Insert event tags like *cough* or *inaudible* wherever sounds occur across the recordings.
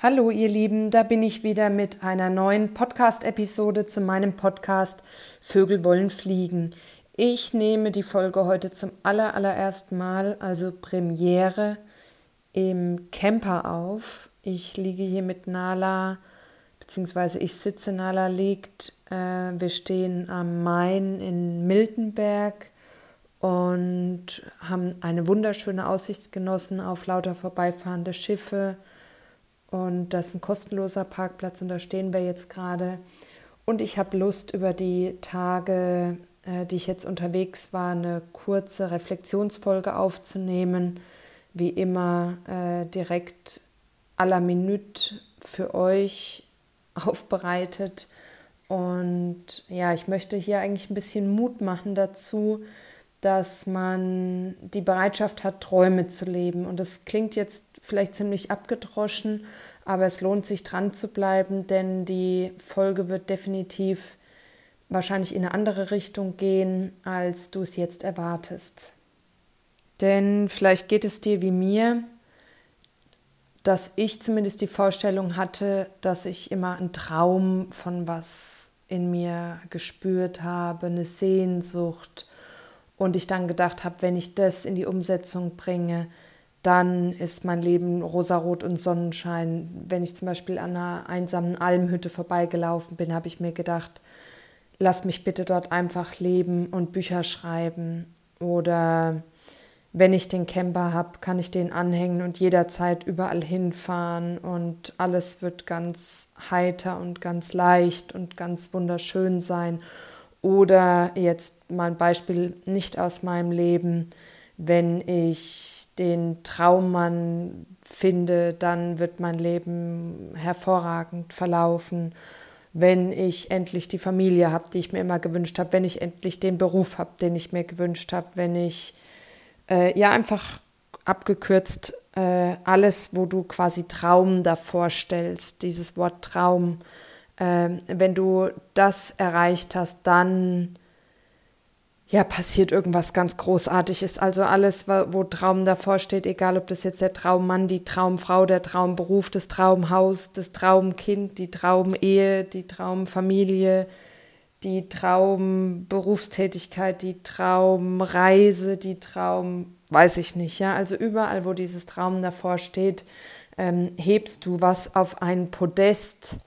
Hallo ihr Lieben, da bin ich wieder mit einer neuen Podcast-Episode zu meinem Podcast Vögel wollen fliegen. Ich nehme die Folge heute zum aller, allerersten Mal, also Premiere, im Camper auf. Ich liege hier mit Nala, beziehungsweise ich sitze, Nala liegt. Äh, wir stehen am Main in Miltenberg und haben eine wunderschöne Aussicht genossen auf lauter vorbeifahrende Schiffe und das ist ein kostenloser Parkplatz und da stehen wir jetzt gerade. Und ich habe Lust, über die Tage, äh, die ich jetzt unterwegs war, eine kurze Reflexionsfolge aufzunehmen. Wie immer äh, direkt à la Minute für euch *laughs* aufbereitet. Und ja, ich möchte hier eigentlich ein bisschen Mut machen dazu, dass man die Bereitschaft hat, Träume zu leben. Und das klingt jetzt vielleicht ziemlich abgedroschen, aber es lohnt sich dran zu bleiben, denn die Folge wird definitiv wahrscheinlich in eine andere Richtung gehen, als du es jetzt erwartest. Denn vielleicht geht es dir wie mir, dass ich zumindest die Vorstellung hatte, dass ich immer einen Traum von was in mir gespürt habe, eine Sehnsucht, und ich dann gedacht habe, wenn ich das in die Umsetzung bringe, dann ist mein Leben rosarot und Sonnenschein. Wenn ich zum Beispiel an einer einsamen Almhütte vorbeigelaufen bin, habe ich mir gedacht, lass mich bitte dort einfach leben und Bücher schreiben. Oder wenn ich den Camper habe, kann ich den anhängen und jederzeit überall hinfahren und alles wird ganz heiter und ganz leicht und ganz wunderschön sein. Oder jetzt mal ein Beispiel nicht aus meinem Leben, wenn ich den Traummann finde, dann wird mein Leben hervorragend verlaufen. Wenn ich endlich die Familie habe, die ich mir immer gewünscht habe, wenn ich endlich den Beruf habe, den ich mir gewünscht habe, wenn ich äh, ja einfach abgekürzt äh, alles, wo du quasi Traum davor stellst, dieses Wort Traum ähm, wenn du das erreicht hast, dann ja, passiert irgendwas ganz Großartiges. Also alles, wo Traum davor steht, egal ob das jetzt der Traummann, die Traumfrau, der Traumberuf, das Traumhaus, das Traumkind, die Traumehe, die Traumfamilie, die Traumberufstätigkeit, die Traumreise, die Traum, weiß ich nicht, ja. Also überall, wo dieses Traum davor steht, ähm, hebst du was auf ein Podest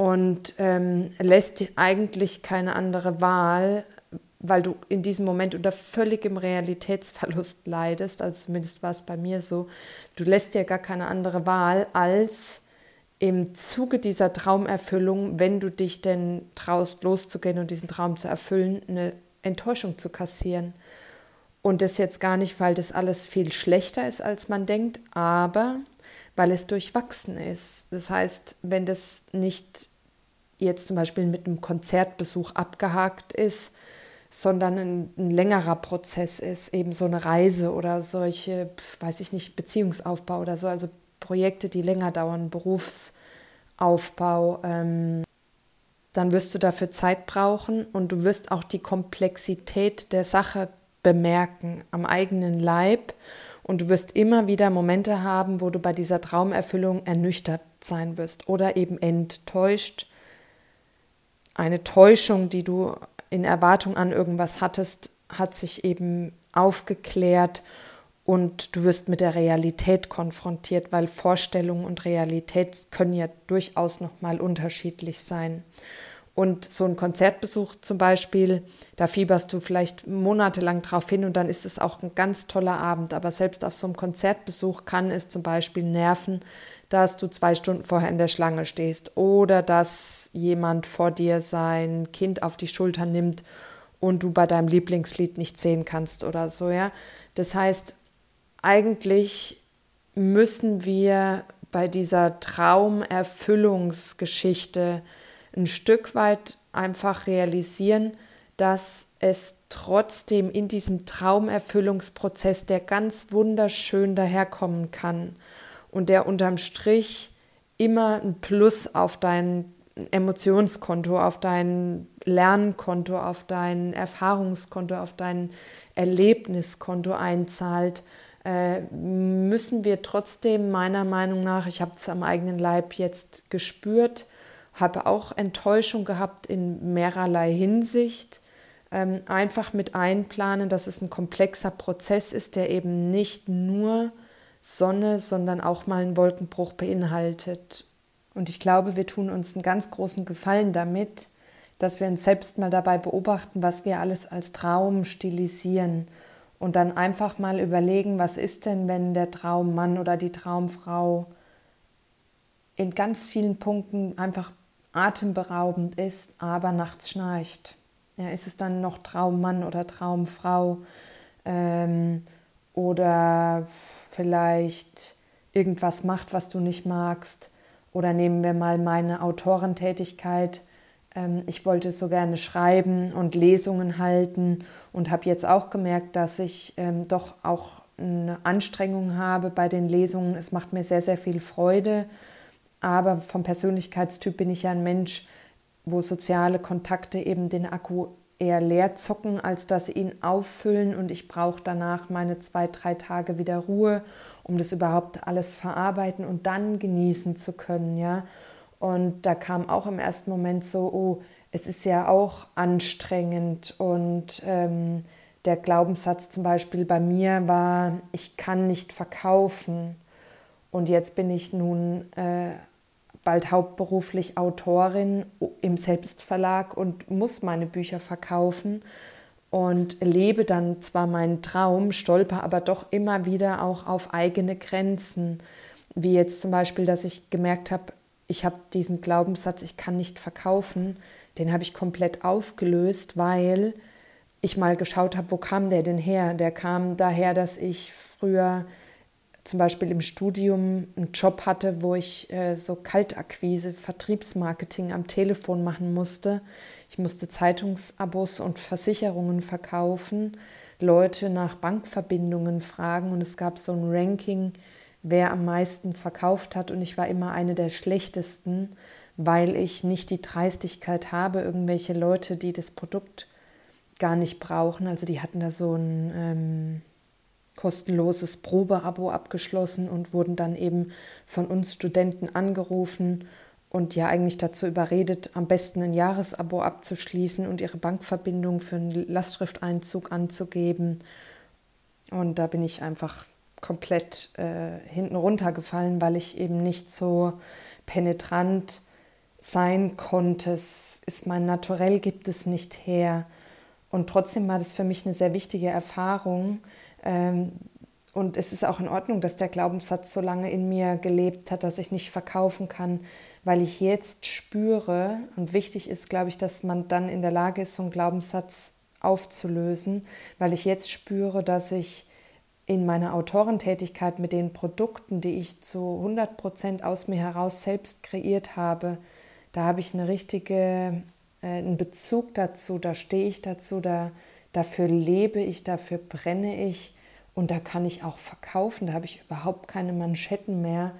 und ähm, lässt eigentlich keine andere Wahl, weil du in diesem Moment unter völligem Realitätsverlust *laughs* leidest, also zumindest war es bei mir so, du lässt dir gar keine andere Wahl, als im Zuge dieser Traumerfüllung, wenn du dich denn traust, loszugehen und diesen Traum zu erfüllen, eine Enttäuschung zu kassieren. Und das jetzt gar nicht, weil das alles viel schlechter ist, als man denkt, aber weil es durchwachsen ist. Das heißt, wenn das nicht jetzt zum Beispiel mit einem Konzertbesuch abgehakt ist, sondern ein, ein, längerer Prozess ist, eben so eine Reise oder solche, weiß ich nicht, Beziehungsaufbau oder so, also Projekte, die länger dauern, Berufsaufbau, ähm, dann wirst du dafür Zeit brauchen und du wirst auch die Komplexität der Sache bemerken am eigenen Leib und du wirst immer wieder Momente haben, wo du bei dieser Traumerfüllung ernüchtert sein wirst oder eben enttäuscht eine Täuschung, die du in Erwartung an irgendwas hattest, hat sich eben aufgeklärt und du wirst mit der Realität konfrontiert, weil Vorstellung und Realität können ja durchaus noch mal unterschiedlich sein. Und so ein Konzertbesuch zum Beispiel, da fieberst du vielleicht monatelang drauf hin und dann ist es auch ein ganz toller Abend. Aber selbst auf so einem Konzertbesuch kann es zum Beispiel nerven, dass du zwei Stunden vorher in der Schlange stehst oder dass jemand vor dir sein Kind auf die Schulter nimmt und du bei deinem Lieblingslied nicht sehen kannst oder so, ja. Das heißt, eigentlich müssen wir bei dieser Traumerfüllungsgeschichte ein Stück weit einfach realisieren, dass es trotzdem in diesem Traumerfüllungsprozess, der ganz wunderschön daherkommen kann, und der unterm Strich immer ein Plus auf dein Emotionskonto, auf dein Lernkonto, auf dein Erfahrungskonto, auf dein Erlebniskonto einzahlt, äh, müssen wir trotzdem meiner Meinung nach, ich habe es am eigenen Leib jetzt gespürt, habe auch Enttäuschung gehabt in mehrerlei Hinsicht, ähm, einfach mit einplanen, dass es ein komplexer Prozess ist, der eben nicht nur Sonne, sondern auch mal einen Wolkenbruch beinhaltet. Und ich glaube, wir tun uns einen ganz großen Gefallen damit, dass wir uns selbst mal dabei beobachten, was wir alles als Traum stilisieren und dann einfach mal überlegen, was ist denn, wenn der Traummann oder die Traumfrau in ganz vielen Punkten einfach atemberaubend ist, aber nachts schnarcht. Ja, ist es dann noch Traummann oder Traumfrau ähm, oder vielleicht irgendwas macht, was du nicht magst? Oder nehmen wir mal meine Autorentätigkeit. Ähm, ich wollte so gerne schreiben und Lesungen halten und habe jetzt auch gemerkt, dass ich ähm, doch auch eine Anstrengung habe bei den Lesungen. Es macht mir sehr, sehr viel Freude. Aber vom Persönlichkeitstyp bin ich ja ein Mensch, wo soziale Kontakte eben den Akku eher leer zocken, als dass ihn auffüllen. Und ich brauche danach meine zwei, drei Tage wieder Ruhe, um das überhaupt alles verarbeiten und dann genießen zu können. Ja? Und da kam auch im ersten Moment so, oh, es ist ja auch anstrengend. Und ähm, der Glaubenssatz zum Beispiel bei mir war, ich kann nicht verkaufen. Und jetzt bin ich nun äh, bald hauptberuflich Autorin im Selbstverlag und muss meine Bücher verkaufen und lebe dann zwar meinen Traum, stolper aber doch immer wieder auch auf eigene Grenzen. Wie jetzt zum Beispiel, dass ich gemerkt habe, ich habe diesen Glaubenssatz, ich kann nicht verkaufen, den habe ich komplett aufgelöst, weil ich mal geschaut habe, wo kam der denn her? Der kam daher, dass ich früher zum Beispiel im Studium einen Job hatte, wo ich äh, so Kaltakquise, Vertriebsmarketing am Telefon machen musste. Ich musste Zeitungsabos und Versicherungen verkaufen, Leute nach Bankverbindungen fragen und es gab so ein Ranking, wer am meisten verkauft hat und ich war immer eine der schlechtesten, weil ich nicht die Dreistigkeit habe, irgendwelche Leute, die das Produkt gar nicht brauchen, also die hatten da so ein... Ähm, kostenloses Probeabo abgeschlossen und wurden dann eben von uns Studenten angerufen und ja eigentlich dazu überredet, am besten ein Jahresabo abzuschließen und ihre Bankverbindung für einen Lastschrifteinzug anzugeben. Und da bin ich einfach komplett äh, hinten runtergefallen, weil ich eben nicht so penetrant sein konnte. Es ist mein Naturell, gibt es nicht her. Und trotzdem war das für mich eine sehr wichtige Erfahrung, und es ist auch in Ordnung, dass der Glaubenssatz so lange in mir gelebt hat, dass ich nicht verkaufen kann, weil ich jetzt spüre, und wichtig ist, glaube ich, dass man dann in der Lage ist, so einen Glaubenssatz aufzulösen, weil ich jetzt spüre, dass ich in meiner Autorentätigkeit mit den Produkten, die ich zu 100 Prozent aus mir heraus selbst kreiert habe, da habe ich eine richtige, äh, einen Bezug dazu, da stehe ich dazu, da Dafür lebe ich, dafür brenne ich und da kann ich auch verkaufen. Da habe ich überhaupt keine Manschetten mehr,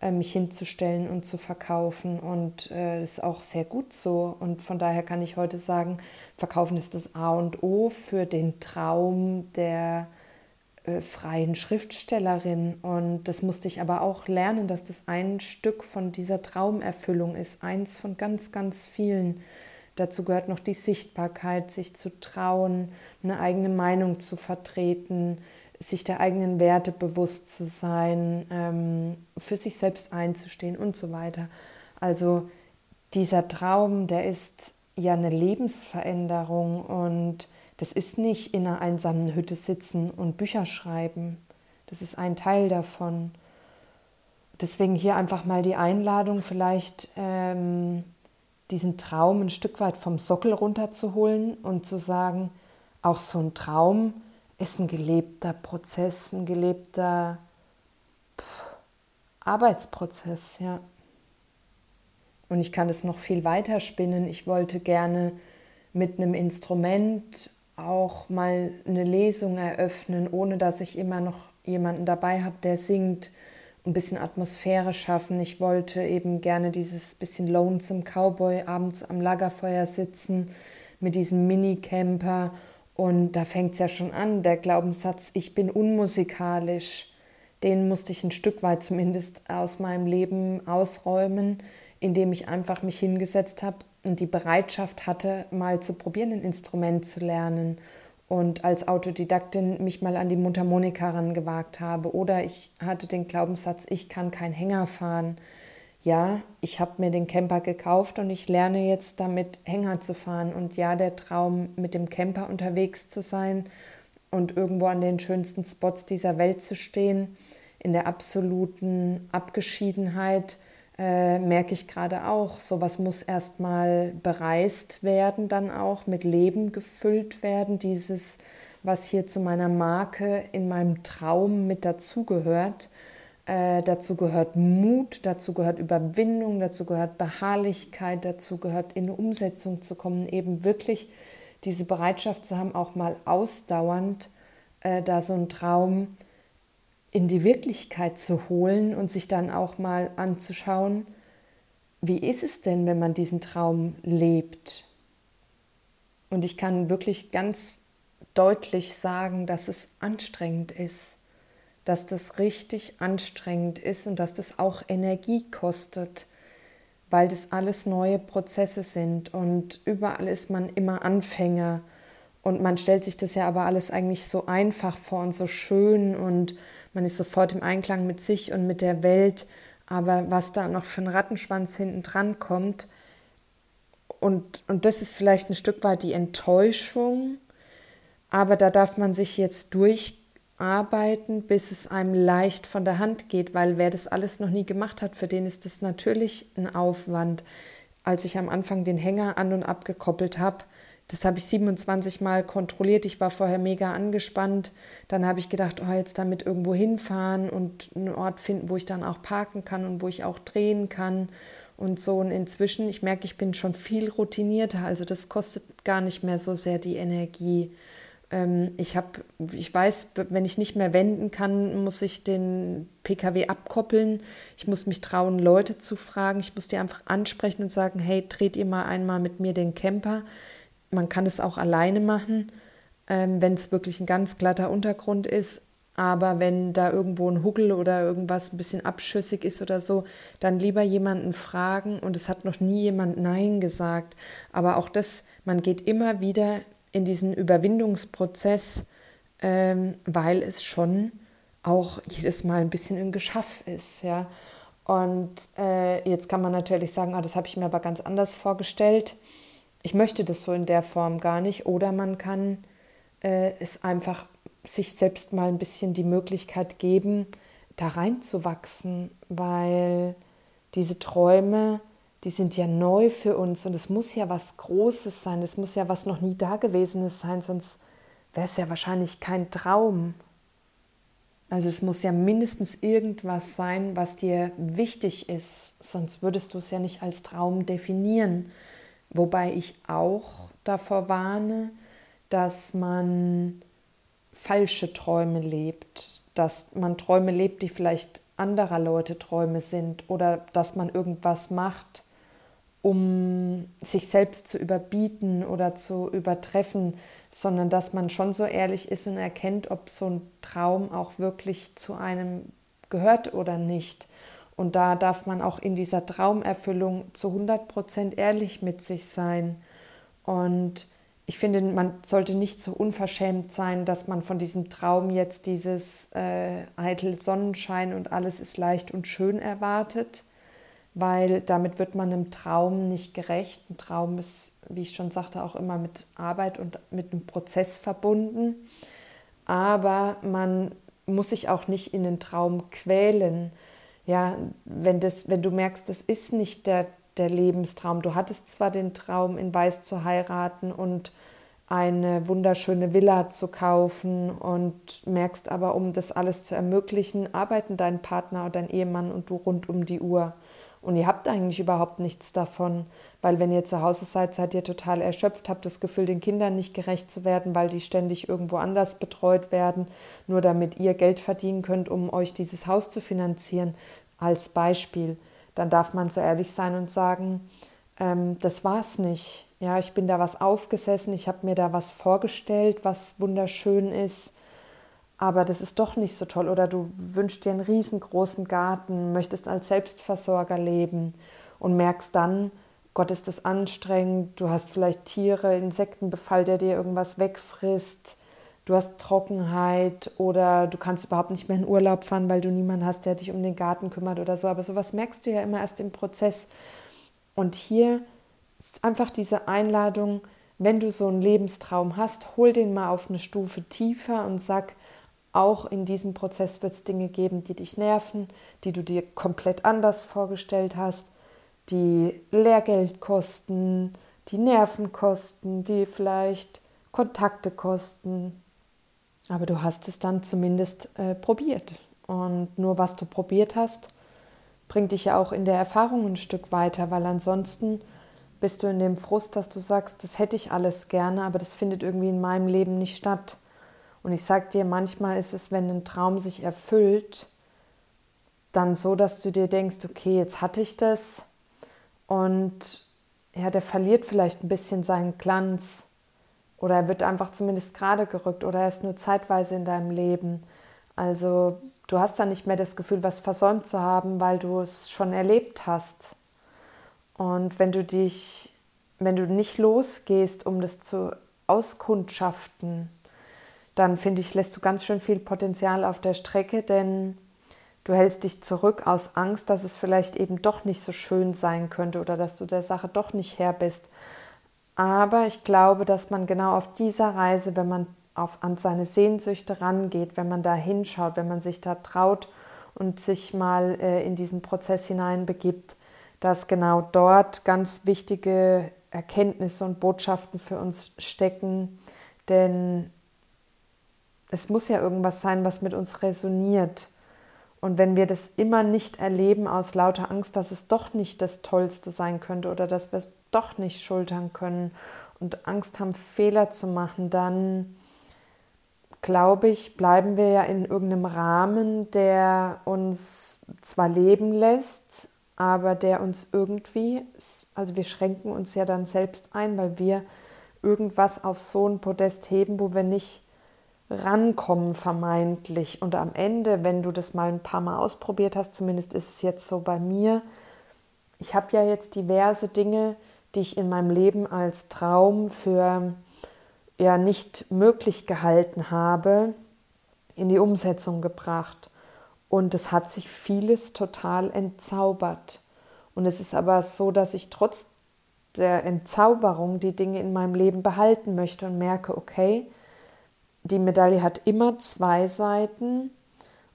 äh, mich hinzustellen und zu verkaufen. Und äh, das ist auch sehr gut so. Und von daher kann ich heute sagen, Verkaufen ist das A und O für den Traum der äh, freien Schriftstellerin. Und das musste ich aber auch lernen, dass das ein Stück von dieser Traumerfüllung ist, eins von ganz, ganz vielen Dazu gehört noch die Sichtbarkeit, sich zu trauen, eine eigene Meinung zu vertreten, sich der eigenen Werte bewusst zu sein, ähm, für sich selbst einzustehen und so weiter. Also dieser Traum, der ist ja eine Lebensveränderung und das ist nicht in einer einsamen Hütte sitzen und Bücher schreiben. Das ist ein Teil davon. Deswegen hier einfach mal die Einladung, vielleicht ähm, diesen Traum ein Stück weit vom Sockel runterzuholen und zu sagen, auch so ein Traum ist ein gelebter Prozess, ein gelebter pff, Arbeitsprozess, ja. Und ich kann es noch viel weiter spinnen. Ich wollte gerne mit einem Instrument auch mal eine Lesung eröffnen, ohne dass ich immer noch jemanden dabei habe, der singt ein bisschen Atmosphäre schaffen. Ich wollte eben gerne dieses bisschen Lonesome Cowboy abends am Lagerfeuer sitzen mit diesem Mini-Camper. Und da fängt es ja schon an, der Glaubenssatz, ich bin unmusikalisch, den musste ich ein Stück weit zumindest aus meinem Leben ausräumen, indem ich einfach mich hingesetzt habe und die Bereitschaft hatte, mal zu probieren, ein Instrument zu lernen und als Autodidaktin mich mal an die Mundharmonika rangewagt habe. Oder ich hatte den Glaubenssatz, ich kann kein Hänger fahren. Ja, ich habe mir den Camper gekauft und ich lerne jetzt damit Hänger zu fahren. Und ja, der Traum, mit dem Camper unterwegs zu sein und irgendwo an den schönsten Spots dieser Welt zu stehen, in der absoluten Abgeschiedenheit, äh, merke ich gerade auch. Sowas muss erstmal bereist werden, dann auch mit Leben gefüllt werden. Dieses, was hier zu meiner Marke in meinem Traum mit dazugehört. Äh, dazu gehört Mut, dazu gehört Überwindung, dazu gehört Beharrlichkeit, dazu gehört in eine Umsetzung zu kommen, eben wirklich diese Bereitschaft zu haben, auch mal ausdauernd äh, da so ein Traum in die Wirklichkeit zu holen und sich dann auch mal anzuschauen, wie ist es denn, wenn man diesen Traum lebt? Und ich kann wirklich ganz deutlich sagen, dass es anstrengend ist, dass das richtig anstrengend ist und dass das auch Energie kostet, weil das alles neue Prozesse sind und überall ist man immer Anfänger und man stellt sich das ja aber alles eigentlich so einfach vor und so schön und man ist sofort im Einklang mit sich und mit der Welt, aber was da noch für ein Rattenschwanz hinten dran kommt, und, und das ist vielleicht ein Stück weit die Enttäuschung, aber da darf man sich jetzt durcharbeiten, bis es einem leicht von der Hand geht, weil wer das alles noch nie gemacht hat, für den ist das natürlich ein Aufwand. Als ich am Anfang den Hänger an und abgekoppelt habe, das habe ich 27 Mal kontrolliert. Ich war vorher mega angespannt. Dann habe ich gedacht, oh, jetzt damit irgendwo hinfahren und einen Ort finden, wo ich dann auch parken kann und wo ich auch drehen kann und so. Und inzwischen, ich merke, ich bin schon viel routinierter. Also das kostet gar nicht mehr so sehr die Energie. Ähm, ich habe, ich weiß, wenn ich nicht mehr wenden kann, muss ich den PKW abkoppeln. Ich muss mich trauen, Leute zu fragen. Ich muss die einfach ansprechen und sagen, hey, dreht ihr mal einmal mit mir den Camper man kann es auch alleine machen, ähm, wenn es wirklich ein ganz glatter Untergrund ist. Aber wenn da irgendwo ein Huckel oder irgendwas ein bisschen abschüssig ist oder so, dann lieber jemanden fragen. Und es hat noch nie jemand Nein gesagt. Aber auch das, man geht immer wieder in diesen Überwindungsprozess, ähm, weil es schon auch jedes Mal ein bisschen ein Geschaff ist. Ja? Und äh, jetzt kann man natürlich sagen, ah, das habe ich mir aber ganz anders vorgestellt ich möchte das so in der Form gar nicht. Oder man kann äh, es einfach sich selbst mal ein bisschen die Möglichkeit geben, da reinzuwachsen, weil diese Träume, die sind ja neu für uns und es muss ja was Großes sein, es muss ja was noch nie Dagewesenes sein, sonst wäre es ja wahrscheinlich kein Traum. Also es muss ja mindestens irgendwas sein, was dir wichtig ist, sonst würdest du es ja nicht als Traum definieren. Wobei ich auch davor warne, dass man falsche Träume lebt, dass man Träume lebt, die vielleicht anderer Leute Träume sind oder dass man irgendwas macht, um sich selbst zu überbieten oder zu übertreffen, sondern dass man schon so ehrlich ist und erkennt, ob so ein Traum auch wirklich zu einem gehört oder nicht. Und da darf man auch in dieser Traumerfüllung zu 100 Prozent ehrlich mit sich sein. Und ich finde, man sollte nicht so unverschämt sein, dass man von diesem Traum jetzt dieses äh, eitel Sonnenschein und alles ist leicht und schön erwartet, weil damit wird man einem Traum nicht gerecht. Ein Traum ist, wie ich schon sagte, auch immer mit Arbeit und mit einem Prozess verbunden. Aber man muss sich auch nicht in den Traum quälen ja, wenn, das, wenn du merkst, das ist nicht der, der Lebenstraum. Du hattest zwar den Traum, in Weiß zu heiraten und eine wunderschöne Villa zu kaufen und merkst aber, um das alles zu ermöglichen, arbeiten dein Partner oder dein Ehemann und du rund um die Uhr. Und ihr habt eigentlich überhaupt nichts davon, weil wenn ihr zu Hause seid, seid ihr total erschöpft, habt das Gefühl, den Kindern nicht gerecht zu werden, weil die ständig irgendwo anders betreut werden, nur damit ihr Geld verdienen könnt, um euch dieses Haus zu finanzieren, als Beispiel. Dann darf man so ehrlich sein und sagen, ähm, das war's nicht. ja, ich bin da was aufgesessen, ich habe mir da was vorgestellt, was wunderschön ist, aber das ist doch nicht so toll. Oder du wünschst dir einen riesengroßen Garten, möchtest als Selbstversorger leben und merkst dann, Gott ist das anstrengend, du hast vielleicht Tiere, Insektenbefall, der dir irgendwas wegfrisst, du hast Trockenheit oder du kannst überhaupt nicht mehr in Urlaub fahren, weil du niemanden hast, der dich um den Garten kümmert oder so. Aber sowas merkst du ja immer erst im Prozess. Und hier ist einfach diese Einladung, wenn du so einen Lebenstraum hast, hol den mal auf eine Stufe tiefer und sag, auch in diesem Prozess wird es Dinge geben, die dich nerven, die du dir komplett anders vorgestellt hast die Lehrgeld kosten, die Nerven kosten, die vielleicht Kontakte kosten. Aber du hast es dann zumindest äh, probiert. Und nur was du probiert hast, bringt dich ja auch in der Erfahrung ein Stück weiter, weil ansonsten bist du in dem Frust, dass du sagst, das hätte ich alles gerne, aber das findet irgendwie in meinem Leben nicht statt. Und ich sage dir, manchmal ist es, wenn ein Traum sich erfüllt, dann so, dass du dir denkst, okay, jetzt hatte ich das, und ja, der verliert vielleicht ein bisschen seinen Glanz oder er wird einfach zumindest gerade gerückt oder er ist nur zeitweise in deinem Leben. Also du hast dann nicht mehr das Gefühl, was versäumt zu haben, weil du es schon erlebt hast. Und wenn du dich, wenn du nicht losgehst, um das zu auskundschaften, dann finde ich, lässt du ganz schön viel Potenzial auf der Strecke, denn Du hältst dich zurück aus Angst, dass es vielleicht eben doch nicht so schön sein könnte oder dass du der Sache doch nicht Herr bist. Aber ich glaube, dass man genau auf dieser Reise, wenn man auf, an seine Sehnsüchte rangeht, wenn man da hinschaut, wenn man sich da traut und sich mal äh, in diesen Prozess hineinbegibt, dass genau dort ganz wichtige Erkenntnisse und Botschaften für uns stecken. Denn es muss ja irgendwas sein, was mit uns resoniert. Und wenn wir das immer nicht erleben aus lauter Angst, dass es doch nicht das Tollste sein könnte oder dass wir es doch nicht schultern können und Angst haben, Fehler zu machen, dann glaube ich, bleiben wir ja in irgendeinem Rahmen, der uns zwar leben lässt, aber der uns irgendwie, also wir schränken uns ja dann selbst ein, weil wir irgendwas auf so ein Podest heben, wo wir nicht rankommen vermeintlich. Und am Ende, wenn du das mal ein paar Mal ausprobiert hast, zumindest ist es jetzt so bei mir, ich habe ja jetzt diverse Dinge, die ich in meinem Leben als Traum für ja nicht möglich gehalten habe, in die Umsetzung gebracht. Und es hat sich vieles total entzaubert. Und es ist aber so, dass ich trotz der Entzauberung die Dinge in meinem Leben behalten möchte und merke, okay, die Medaille hat immer zwei Seiten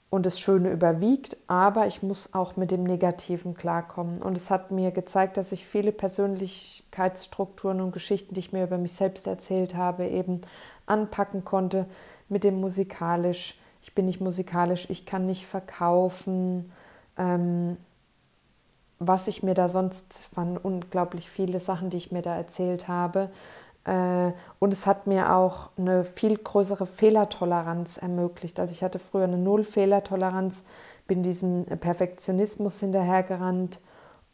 und das Schöne überwiegt, aber ich muss auch mit dem Negativen klarkommen. Und es hat mir gezeigt, dass ich viele Persönlichkeitsstrukturen und Geschichten, die ich mir über mich selbst erzählt habe, eben anpacken konnte mit dem musikalisch. Ich bin nicht musikalisch, ich kann nicht verkaufen. Ähm, was ich mir da sonst, waren unglaublich viele Sachen, die ich mir da erzählt habe. Äh, und es hat mir auch eine viel größere Fehlertoleranz ermöglicht. Also ich hatte früher eine Null-Fehlertoleranz, bin diesem Perfektionismus hinterhergerannt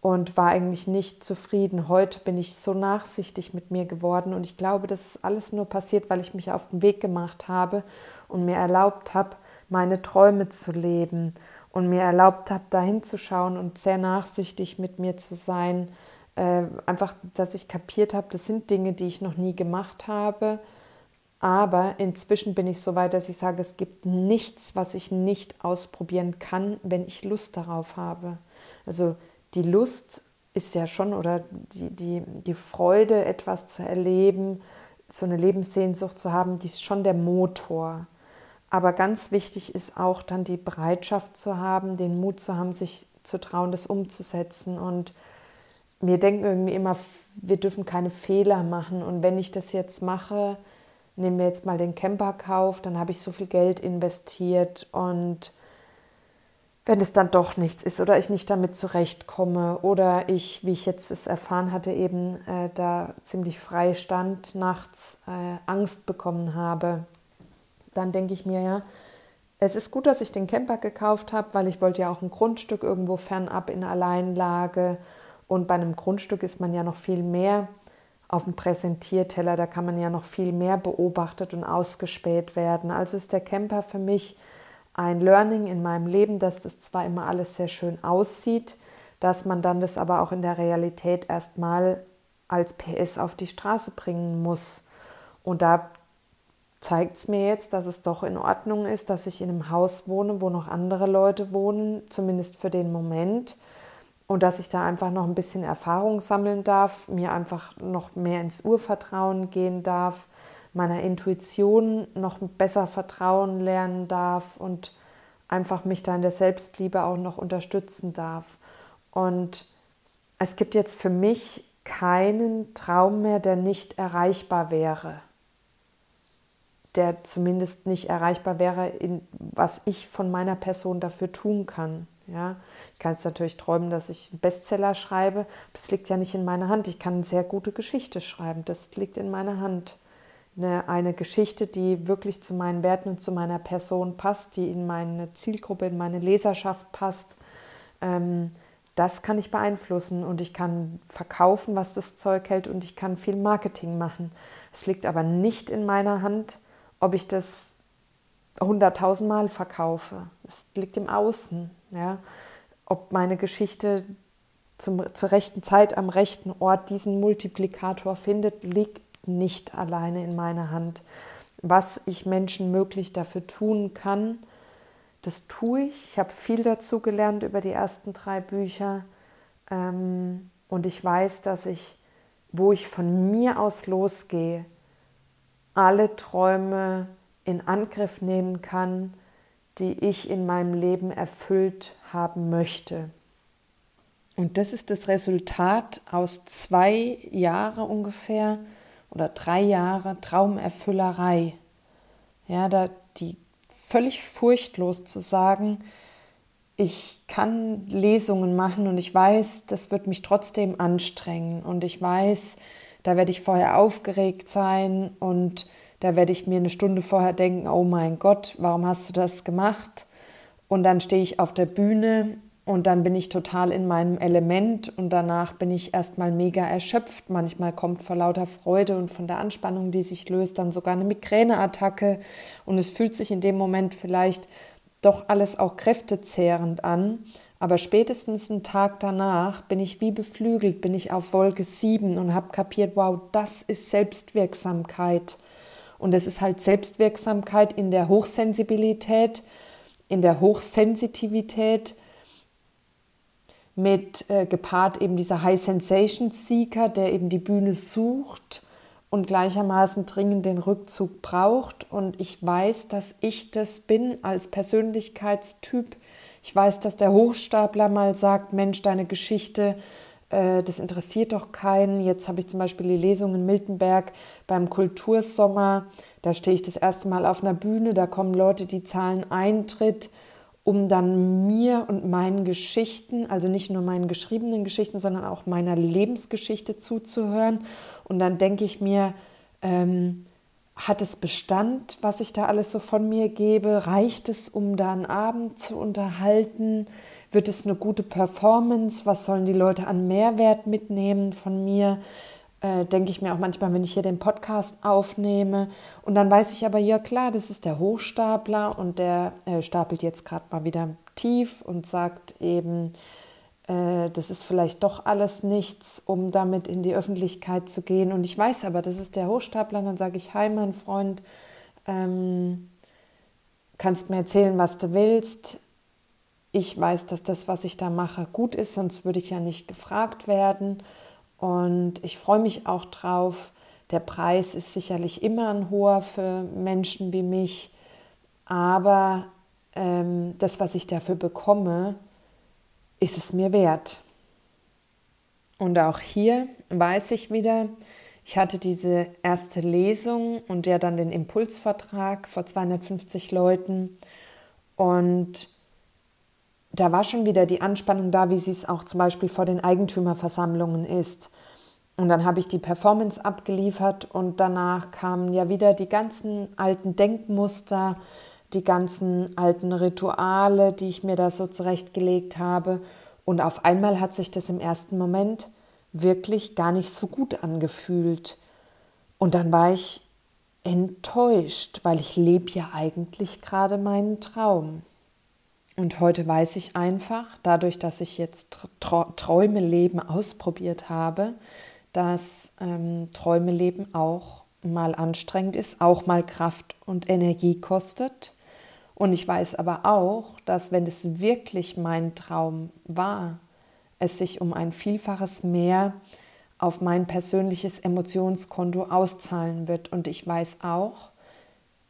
und war eigentlich nicht zufrieden. Heute bin ich so nachsichtig mit mir geworden und ich glaube, das ist alles nur passiert, weil ich mich auf den Weg gemacht habe und mir erlaubt habe, meine Träume zu leben und mir erlaubt habe, dahin zu schauen und sehr nachsichtig mit mir zu sein äh, einfach, dass ich kapiert habe, das sind Dinge, die ich noch nie gemacht habe. Aber inzwischen bin ich so weit, dass ich sage, es gibt nichts, was ich nicht ausprobieren kann, wenn ich Lust darauf habe. Also die Lust ist ja schon oder die, die, die Freude, etwas zu erleben, so eine Lebenssehnsucht zu haben, die ist schon der Motor. Aber ganz wichtig ist auch dann die Bereitschaft zu haben, den Mut zu haben, sich zu trauen, das umzusetzen. Und wir denken irgendwie immer, wir dürfen keine Fehler machen. Und wenn ich das jetzt mache, nehmen wir jetzt mal den Camperkauf, dann habe ich so viel Geld investiert und wenn es dann doch nichts ist oder ich nicht damit zurechtkomme oder ich, wie ich jetzt es erfahren hatte, eben äh, da ziemlich frei stand, nachts äh, Angst bekommen habe, dann denke ich mir ja, es ist gut, dass ich den Camper gekauft habe, weil ich wollte ja auch ein Grundstück irgendwo fernab in Alleinlage und bei einem Grundstück ist man ja noch viel mehr auf dem Präsentierteller, da kann man ja noch viel mehr beobachtet und ausgespäht werden. Also ist der Camper für mich ein Learning in meinem Leben, dass das zwar immer alles sehr schön aussieht, dass man dann das aber auch in der Realität erstmal als PS auf die Straße bringen muss. Und da zeigt es mir jetzt, dass es doch in Ordnung ist, dass ich in einem Haus wohne, wo noch andere Leute wohnen, zumindest für den Moment und dass ich da einfach noch ein bisschen Erfahrung sammeln darf, mir einfach noch mehr ins Urvertrauen gehen darf, meiner Intuition noch besser vertrauen lernen darf und einfach mich da in der Selbstliebe auch noch unterstützen darf. Und es gibt jetzt für mich keinen Traum mehr, der nicht erreichbar wäre. Der zumindest nicht erreichbar wäre, in, was ich von meiner Person dafür tun kann. Ja, kann jetzt natürlich träumen, dass ich einen Bestseller schreibe. Das liegt ja nicht in meiner Hand. Ich kann eine sehr gute Geschichte schreiben. Das liegt in meiner Hand. Eine, eine Geschichte, die wirklich zu meinen Werten und zu meiner Person passt, die in meine Zielgruppe, in meine Leserschaft passt. Ähm, das kann ich beeinflussen und ich kann verkaufen, was das Zeug hält und ich kann viel Marketing machen. Es liegt aber nicht in meiner Hand, ob ich das hunderttausendmal verkaufe. Es liegt im Außen. Ja? Ob meine Geschichte zum, zur rechten Zeit am rechten Ort diesen Multiplikator findet, liegt nicht alleine in meiner Hand. Was ich Menschen möglich dafür tun kann, das tue ich. Ich habe viel dazu gelernt über die ersten drei Bücher. Ähm, und ich weiß, dass ich, wo ich von mir aus losgehe, alle Träume in Angriff nehmen kann, die ich in meinem Leben erfüllt haben möchte. Und das ist das Resultat aus zwei Jahren ungefähr oder drei Jahre Traumerfüllerei. Ja, da die völlig furchtlos zu sagen, ich kann Lesungen machen und ich weiß, das wird mich trotzdem anstrengen und ich weiß, da werde ich vorher aufgeregt sein und da werde ich mir eine Stunde vorher denken, oh mein Gott, warum hast du das gemacht? Und dann stehe ich auf der Bühne und dann bin ich total in meinem Element und danach bin ich erstmal mega erschöpft. Manchmal kommt vor lauter Freude und von der Anspannung, die sich löst, dann sogar eine Migräneattacke und es fühlt sich in dem Moment vielleicht doch alles auch kräftezehrend an. Aber spätestens einen Tag danach bin ich wie beflügelt, bin ich auf Wolke 7 und habe kapiert, wow, das ist Selbstwirksamkeit. Und es ist halt Selbstwirksamkeit in der Hochsensibilität, in der Hochsensitivität mit äh, gepaart eben dieser High Sensation Seeker, der eben die Bühne sucht und gleichermaßen dringend den Rückzug braucht. Und ich weiß, dass ich das bin als Persönlichkeitstyp. Ich weiß, dass der Hochstapler mal sagt, Mensch, deine Geschichte äh, das interessiert doch keinen. Jetzt habe ich zum Beispiel die Lesung in Miltenberg beim Kultursommer. Da stehe ich das erste Mal auf einer Bühne, da kommen Leute, die zahlen Eintritt, um dann mir und meinen Geschichten, also nicht nur meinen geschriebenen Geschichten, sondern auch meiner Lebensgeschichte zuzuhören. Und dann denke ich mir, ähm, hat es Bestand, was ich da alles so von mir gebe? Reicht es, um da einen Abend zu unterhalten? Wird es eine gute Performance? Was sollen die Leute an Mehrwert mitnehmen von mir? Äh, denke ich mir auch manchmal, wenn ich hier den Podcast aufnehme. Und dann weiß ich aber, ja klar, das ist der Hochstapler und der äh, stapelt jetzt gerade mal wieder tief und sagt eben, äh, das ist vielleicht doch alles nichts, um damit in die Öffentlichkeit zu gehen. Und ich weiß aber, das ist der Hochstapler. Und dann sage ich, hi mein Freund, ähm, kannst mir erzählen, was du willst ich weiß, dass das, was ich da mache, gut ist, sonst würde ich ja nicht gefragt werden. Und ich freue mich auch drauf. Der Preis ist sicherlich immer ein hoher für Menschen wie mich, aber ähm, das, was ich dafür bekomme, ist es mir wert. Und auch hier weiß ich wieder, ich hatte diese erste Lesung und ja dann den Impulsvertrag vor 250 Leuten und da war schon wieder die Anspannung da, wie sie es auch zum Beispiel vor den Eigentümerversammlungen ist. Und dann habe ich die Performance abgeliefert und danach kamen ja wieder die ganzen alten Denkmuster, die ganzen alten Rituale, die ich mir da so zurechtgelegt habe. Und auf einmal hat sich das im ersten Moment wirklich gar nicht so gut angefühlt. Und dann war ich enttäuscht, weil ich lebe ja eigentlich gerade meinen Traum. Und heute weiß ich einfach, dadurch, dass ich jetzt Träume leben ausprobiert habe, dass ähm, Träume leben auch mal anstrengend ist, auch mal Kraft und Energie kostet. Und ich weiß aber auch, dass wenn es wirklich mein Traum war, es sich um ein Vielfaches mehr auf mein persönliches Emotionskonto auszahlen wird. Und ich weiß auch,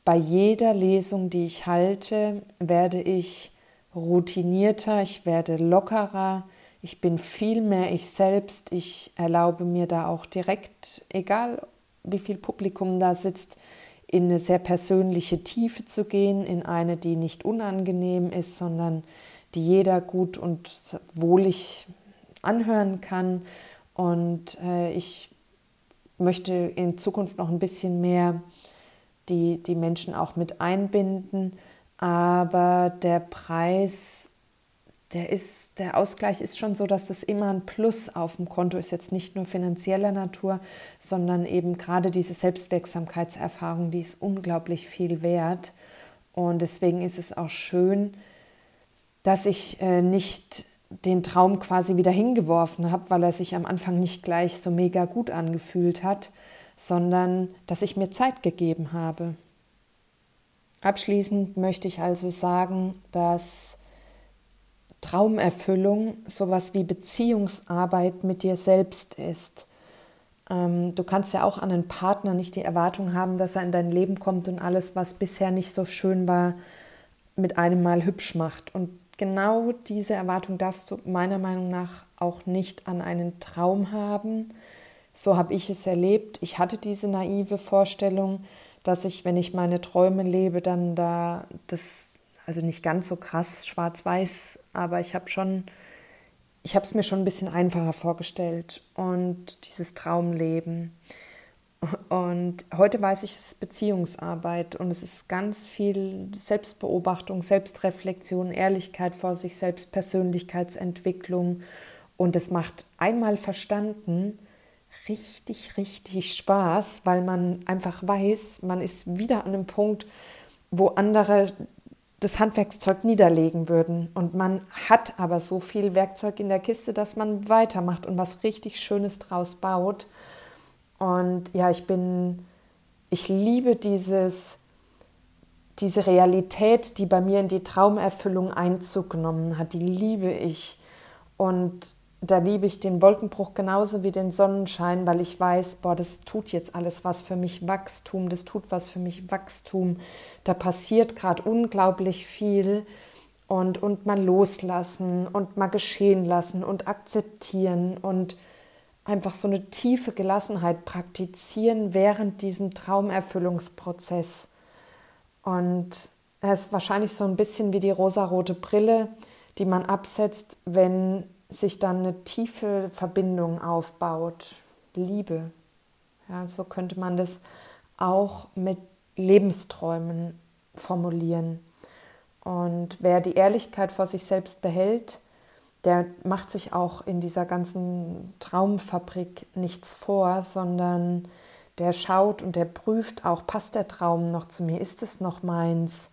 bei jeder Lesung, die ich halte, werde ich routinierter, ich werde lockerer, ich bin viel mehr ich selbst, ich erlaube mir da auch direkt, egal wie viel Publikum da sitzt, in eine sehr persönliche Tiefe zu gehen, in eine, die nicht unangenehm ist, sondern die jeder gut und wohlig anhören kann. Und äh, ich möchte in Zukunft noch ein bisschen mehr die, die Menschen auch mit einbinden aber der Preis, der ist, der Ausgleich ist schon so, dass das immer ein Plus auf dem Konto ist, jetzt nicht nur finanzieller Natur, sondern eben gerade diese Selbstwirksamkeitserfahrung, die ist unglaublich viel wert. Und deswegen ist es auch schön, dass ich äh, nicht den Traum quasi wieder hingeworfen habe, weil er sich am Anfang nicht gleich so mega gut angefühlt hat, sondern dass ich mir Zeit gegeben habe. Abschließend möchte ich also sagen, dass Traumerfüllung sowas wie Beziehungsarbeit mit dir selbst ist. Ähm, du kannst ja auch an einen Partner nicht die Erwartung haben, dass er in dein Leben kommt und alles, was bisher nicht so schön war, mit einem Mal hübsch macht. Und genau diese Erwartung darfst du meiner Meinung nach auch nicht an einen Traum haben. So habe ich es erlebt. Ich hatte diese naive Vorstellung, dass ich, wenn ich meine Träume lebe, dann da das, also nicht ganz so krass schwarz-weiß, aber ich habe schon, ich habe es mir schon ein bisschen einfacher vorgestellt und dieses Traumleben. Und heute weiß ich, es ist Beziehungsarbeit und es ist ganz viel Selbstbeobachtung, Selbstreflexion, Ehrlichkeit vor sich selbst, Persönlichkeitsentwicklung. Und es macht einmal verstanden, richtig, richtig Spaß, weil man einfach weiß, man ist wieder an einem Punkt, wo andere das Handwerkszeug niederlegen würden. Und man hat aber so viel Werkzeug in der Kiste, dass man weitermacht und was richtig Schönes draus baut. Und ja, ich bin, ich liebe dieses, diese Realität, die bei mir in die Traumerfüllung Einzug genommen hat, die liebe ich. Und da liebe ich den Wolkenbruch genauso wie den Sonnenschein, weil ich weiß, boah, das tut jetzt alles was für mich Wachstum, das tut was für mich Wachstum. Da passiert gerade unglaublich viel und, und mal loslassen und mal geschehen lassen und akzeptieren und einfach so eine tiefe Gelassenheit praktizieren während diesem Traumerfüllungsprozess. Und es ist wahrscheinlich so ein bisschen wie die rosarote Brille, die man absetzt, wenn sich dann eine tiefe Verbindung aufbaut, Liebe. Ja, so könnte man das auch mit Lebensträumen formulieren. Und wer die Ehrlichkeit vor sich selbst behält, der macht sich auch in dieser ganzen Traumfabrik nichts vor, sondern der schaut und der prüft auch, passt der Traum noch zu mir? Ist es noch meins?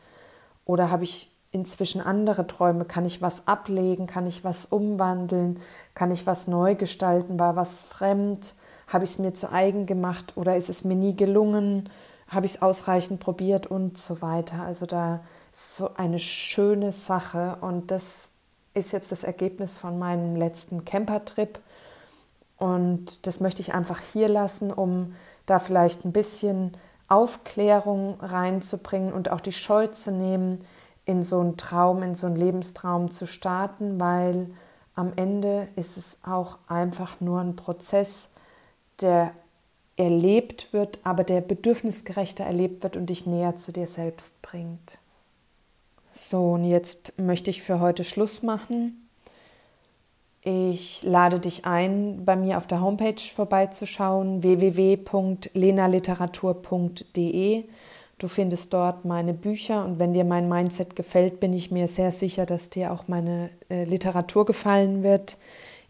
Oder habe ich inzwischen andere Träume? Kann ich was ablegen? Kann ich was umwandeln? Kann ich was neu gestalten? War was fremd? Habe ich es mir zu eigen gemacht oder ist es mir nie gelungen? Habe ich es ausreichend probiert und so weiter? Also da ist so eine schöne Sache und das ist jetzt das Ergebnis von meinem letzten Campertrip und das möchte ich einfach hier lassen, um da vielleicht ein bisschen Aufklärung reinzubringen und auch die Scheu zu nehmen, in so einen Traum, in so einen Lebenstraum zu starten, weil am Ende ist es auch einfach nur ein Prozess, der erlebt wird, aber der bedürfnisgerechter erlebt wird und dich näher zu dir selbst bringt. So, und jetzt möchte ich für heute Schluss machen. Ich lade dich ein, bei mir auf der Homepage vorbeizuschauen, www.lenaliteratur.de. Du findest dort meine Bücher und wenn dir mein Mindset gefällt, bin ich mir sehr sicher, dass dir auch meine äh, Literatur gefallen wird.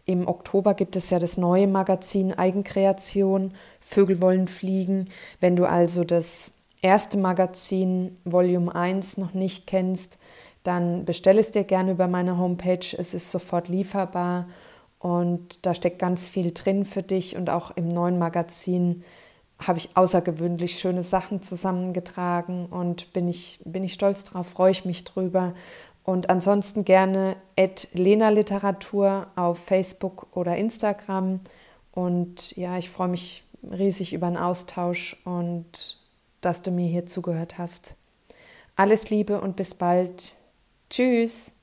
im Oktober gibt es ja das neue Magazin Eigenkreation, Vögel wollen fliegen. Wenn du also das erste Magazin Volume 1 noch nicht kennst, dann bestell es dir gerne über meine Homepage. Es ist sofort lieferbar und da steckt ganz viel drin für dich. Und auch im neuen Magazin habe ich außergewöhnlich schöne Sachen zusammengetragen und bin ich, bin ich stolz drauf, freue ich mich drüber. Und ansonsten gerne Lena Literatur auf Facebook oder Instagram. Und ja, ich freue mich riesig über einen Austausch und dass du mir hier zugehört hast. Alles Liebe und bis bald. Tschüss.